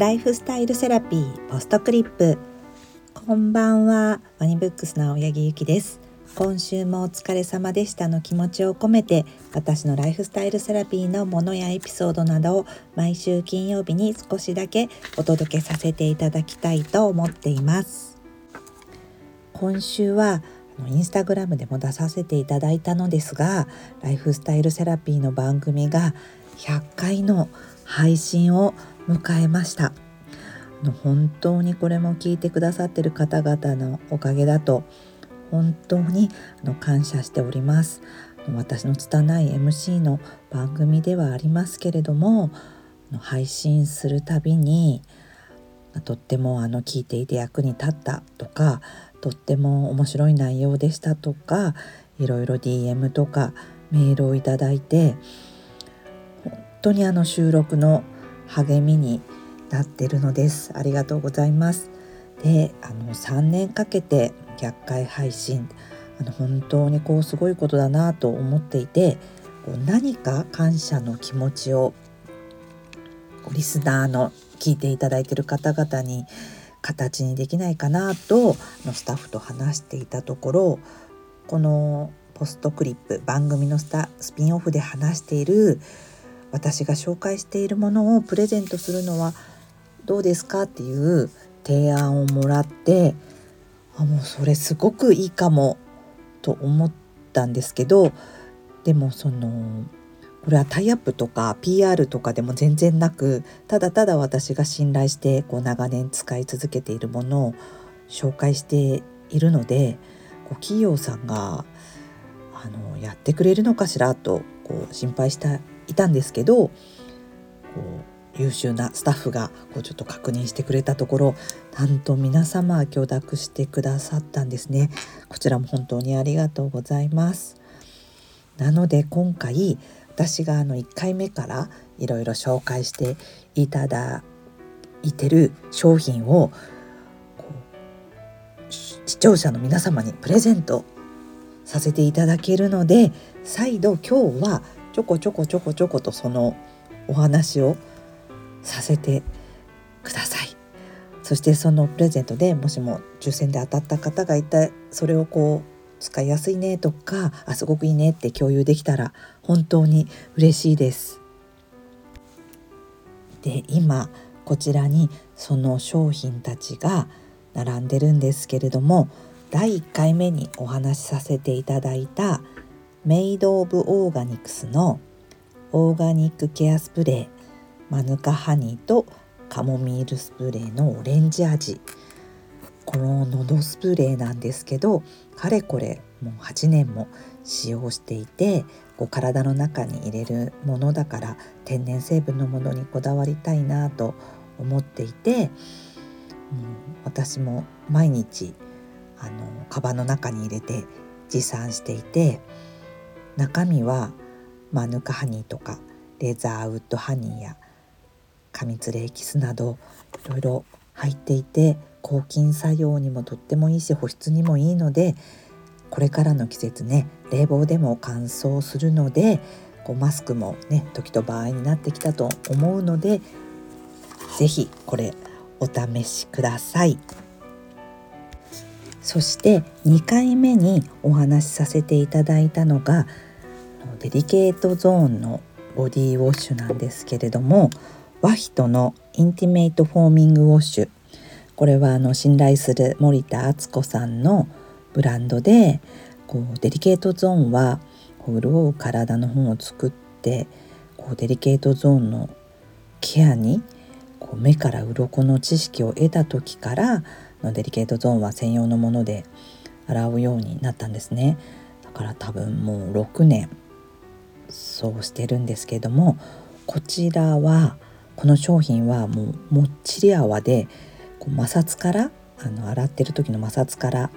ライフスタイルセラピーポストクリップ。こんばんはワニブックスの青柳ゆきです。今週もお疲れ様でしたの気持ちを込めて私のライフスタイルセラピーのものやエピソードなどを毎週金曜日に少しだけお届けさせていただきたいと思っています。今週はインスタグラムでも出させていただいたのですがライフスタイルセラピーの番組が100回の配信を迎えました。本当にこれも聞いてくださってる方々のおかげだと本当に感謝しております。私の拙い MC の番組ではありますけれども配信するたびにとってもあの聞いていて役に立ったとかとっても面白い内容でしたとかいろいろ DM とかメールをいただいて当にあの収録の励みになってるのです。ありがとうございます。であの3年かけて100回配信あの本当にこうすごいことだなと思っていてこう何か感謝の気持ちをリスナーの聞いていただいてる方々に形にできないかなとスタッフと話していたところこのポストクリップ番組のスタスピンオフで話している私が紹介しているものをプレゼントするのはどうですかっていう提案をもらってあもうそれすごくいいかもと思ったんですけどでもそのこれはタイアップとか PR とかでも全然なくただただ私が信頼してこう長年使い続けているものを紹介しているのでこう企業さんがあのやってくれるのかしらとこう心配していたんですけどこう優秀なスタッフがこうちょっと確認してくれたところなんと皆様許諾してくださったんですね。こちらも本当にありがとうございます。なので今回私があの1回目からいろいろ紹介していただいてる商品を視聴者の皆様にプレゼントさせていただけるので再度今日はちょこちょこちょこちょことそのお話をさせてください。そしてそのプレゼントでもしも抽選で当たった方がいたそれをこう使いやすいねとかあすごくいいねって共有できたら本当に嬉しいです。で今こちらにその商品たちが並んでるんですけれども第1回目にお話しさせていただいたメイド・オブ・オーガニクスのオーガニックケアスプレーマヌカハニーとカモミールスプレーのオレンジ味。この喉スプレーなんですけどかれこれもう8年も使用していてこう体の中に入れるものだから天然成分のものにこだわりたいなと思っていて、うん、私も毎日あのカバンの中に入れて持参していて中身はマヌカハニーとかレザーウッドハニーやカミツレエキスなどいろいろ入っていて抗菌作用にもとってもいいし保湿にもいいのでこれからの季節ね冷房でも乾燥するのでこうマスクもね時と場合になってきたと思うので是非これお試しください。そして2回目にお話しさせていただいたのがデリケートゾーンのボディウォッシュなんですけれどもWaphyto のインティメイトフォーミングウォッシュ。これはあの信頼する森田敦子さんのブランドでこうデリケートゾーンは潤う体の本を作ってこうデリケートゾーンのケアにこう目から鱗の知識を得た時からのデリケートゾーンは専用のもので洗うようになったんですねだから多分もう6年そうしてるんですけどもこちらはこの商品はもうもっちり泡でこう摩擦からあの洗ってる時の摩擦から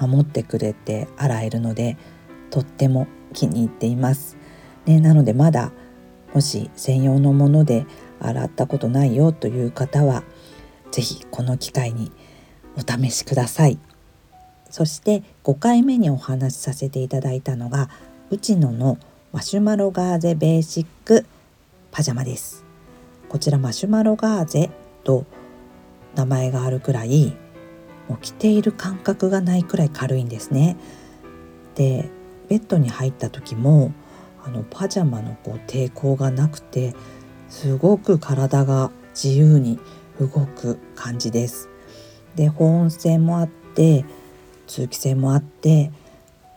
守ってくれて洗えるのでとっても気に入っています。ね、なのでまだもし専用のもので洗ったことないよという方は是非この機会にお試しください。そして5回目にお話しさせていただいたのがうちののマシュマロガーゼベーシックパジャマです。こちらマシュマロガーゼと名前があるくらいもう着ている感覚がないくらい軽いんですね。でベッドに入った時もあのパジャマのこう抵抗がなくてすごく体が自由に動く感じです。で保温性もあって通気性もあって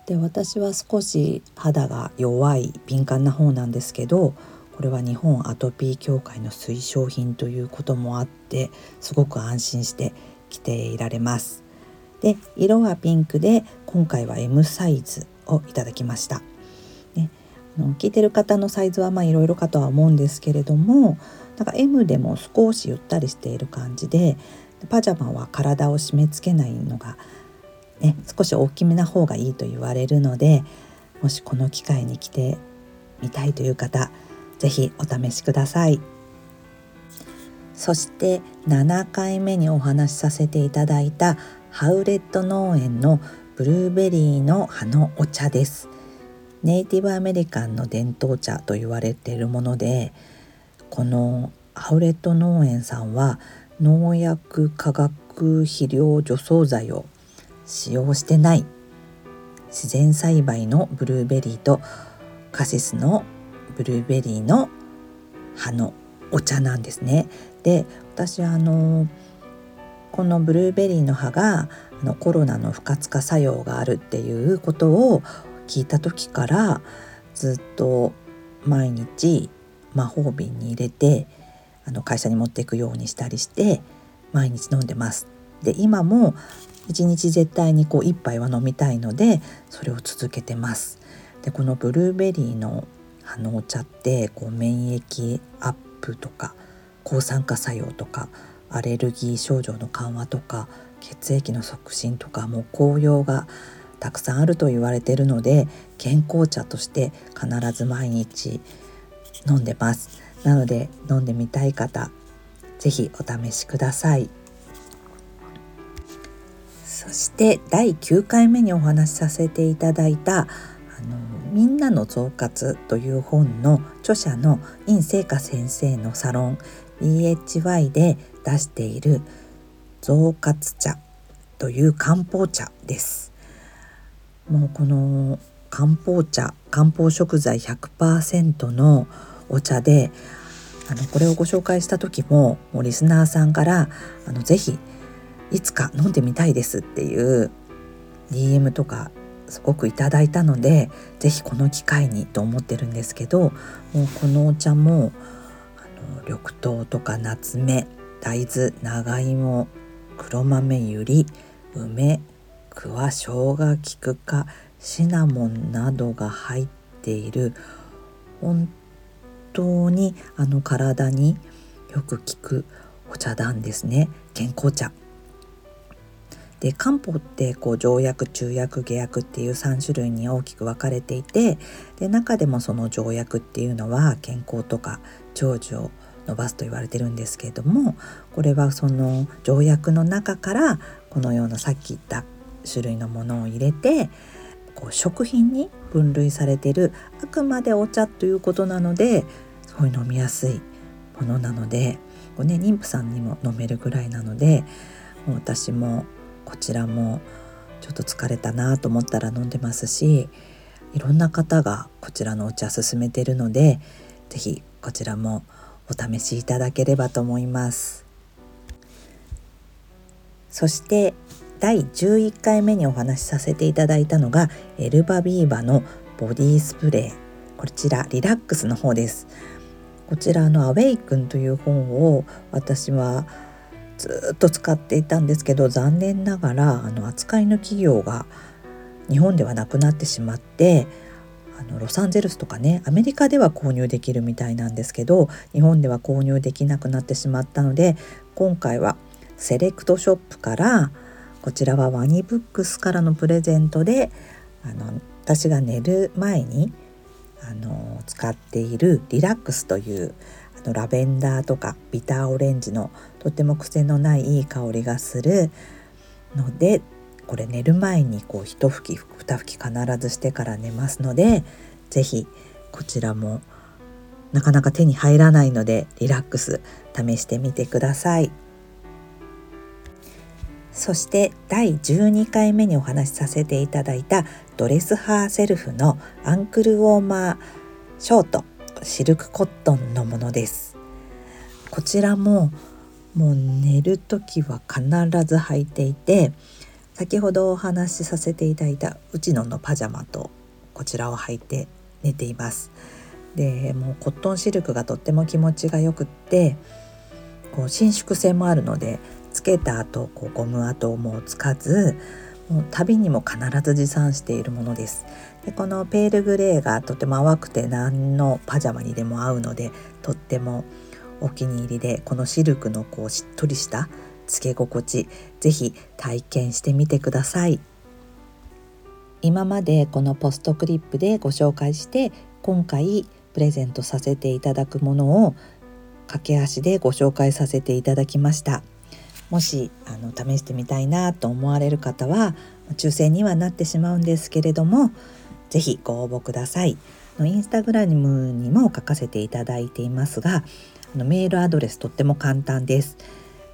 で私は少し肌が弱い敏感な方なんですけどこれは日本アトピー協会の推奨品ということもあってすごく安心して着ていられます。で色はピンクで今回は M サイズをいただきました。ね、あの聞いてる方のサイズはまあいろいろかとは思うんですけれどもなんか M でも少しゆったりしている感じでパジャマは体を締め付けないのが、ね、少し大きめな方がいいと言われるのでもしこの機会に着てみたいという方是非お試しください。そして7回目にお話しさせていただいたハウレット農園のブルーベリーの葉のお茶ですネイティブアメリカンの伝統茶と言われているものでこのハウレット農園さんは農薬化学肥料除草剤を使用してない自然栽培のブルーベリーとカシスのブルーベリーの葉のお茶なんですね。で私はあのこのブルーベリーの葉があのコロナの不活化作用があるっていうことを聞いた時からずっと毎日魔法瓶に入れてあの会社に持っていくようにしたりして毎日飲んでます。で今も1日絶対にこう1杯は飲みたいのでそれを続けてます。でこのブルーベリーのあのお茶ってこう免疫アップとか抗酸化作用とかアレルギー症状の緩和とか血液の促進とかもう効用がたくさんあると言われているので健康茶として必ず毎日飲んでますなので飲んでみたい方是非お試しください。そして第9回目にお話しさせていただいたあのみんなの増活という本の著者の尹聖華先生のサロン BHY で出している増活茶という漢方茶です。もうこの漢方茶漢方食材100%のお茶であのこれをご紹介した時ももうリスナーさんからあのぜひいつか飲んでみたいですっていう DM とかすごくいただいたのでぜひこの機会にと思ってるんですけどもうこのお茶もあの緑豆とか夏目大豆長芋黒豆ゆり梅桑生姜菊花シナモンなどが入っている本当にあの体によく効くお茶なんですね。健康茶。で漢方ってこう常薬中薬下薬っていう3種類に大きく分かれていてで中でもその常薬っていうのは健康とか長寿を伸ばすと言われてるんですけれどもこれはその条約の中からこのようなさっき言った種類のものを入れてこう食品に分類されてるあくまでお茶ということなのですごい飲みやすいものなのでこう、ね、妊婦さんにも飲めるぐらいなのでもう私もこちらもちょっと疲れたなと思ったら飲んでますしいろんな方がこちらのお茶勧めてるので是非こちらもお試しいただければと思います。そして第11回目にお話しさせていただいたのがエルバビーバのボディスプレー。こちらリラックスの方です。こちらのアウェイクンという本を私はずっと使っていたんですけど残念ながらあの扱いの企業が日本ではなくなってしまってあのロサンゼルスとかねアメリカでは購入できるみたいなんですけど日本では購入できなくなってしまったので今回はセレクトショップからこちらはワニブックスからのプレゼントであの私が寝る前にあの使っているリラックスというあのラベンダーとかビターオレンジのとても癖のないいい香りがするのでこれ寝る前にこう一吹き二吹き必ずしてから寝ますので是非こちらもなかなか手に入らないのでリラックス試してみてください。そして第12回目にお話しさせていただいたドレスハーセルフのアンクルウォーマーショートシルクコットンのものです。こちらももう寝る時は必ず履いていて先ほどお話しさせていただいたうちののパジャマとこちらを履いて寝ています。でもうコットンシルクがとっても気持ちがよくってこう伸縮性もあるのでつけた後こうゴム跡もつかずもう旅にも必ず持参しているものです。でこのペールグレーがとても淡くて何のパジャマにでも合うのでとってもお気に入りでこのシルクのこうしっとりしたつけ心地ぜひ体験してみてください。今までこのポストクリップでご紹介して今回プレゼントさせていただくものを駆け足でご紹介させていただきました。もしあの試してみたいなと思われる方は抽選にはなってしまうんですけれども是非ご応募ください。インスタグラムにも書かせていただいていますがメールアドレスとっても簡単です。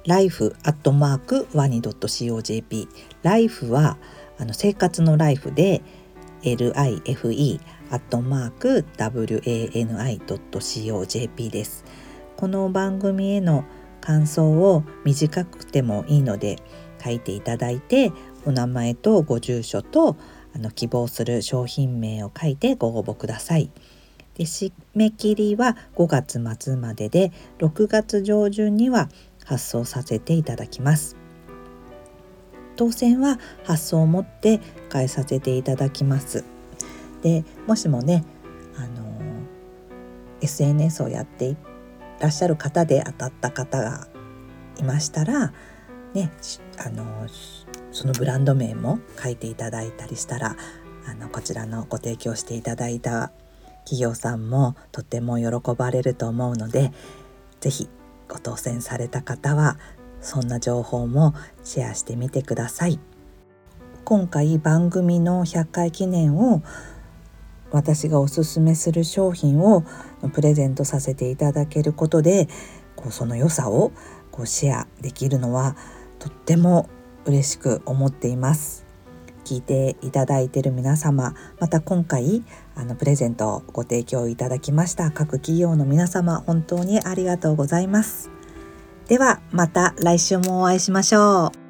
life アットマークワニ .cojp life はあの生活のライフで life アットマーク wani.cojp です。この番組への感想を短くてもいいので書いていただいてお名前とご住所とあの希望する商品名を書いてご応募ください。で締め切りは5月末までで6月上旬には発送させていただきます。当選は発送をもって返させていただきます。でもしもねあの SNS をやっていらっしゃる方で当たった方がいましたらねあのそのブランド名も書いていただいたりしたらあのこちらのご提供していただいた企業さんもとても喜ばれると思うので是非ご当選された方はそんな情報もシェアしてみてください。今回番組の100回記念を私がおすすめする商品をプレゼントさせていただけることでこうその良さをこうシェアできるのはとっても嬉しく思っています。聞いていただいている皆様また今回あのプレゼントをご提供いただきました各企業の皆様本当にありがとうございます。ではまた来週もお会いしましょう。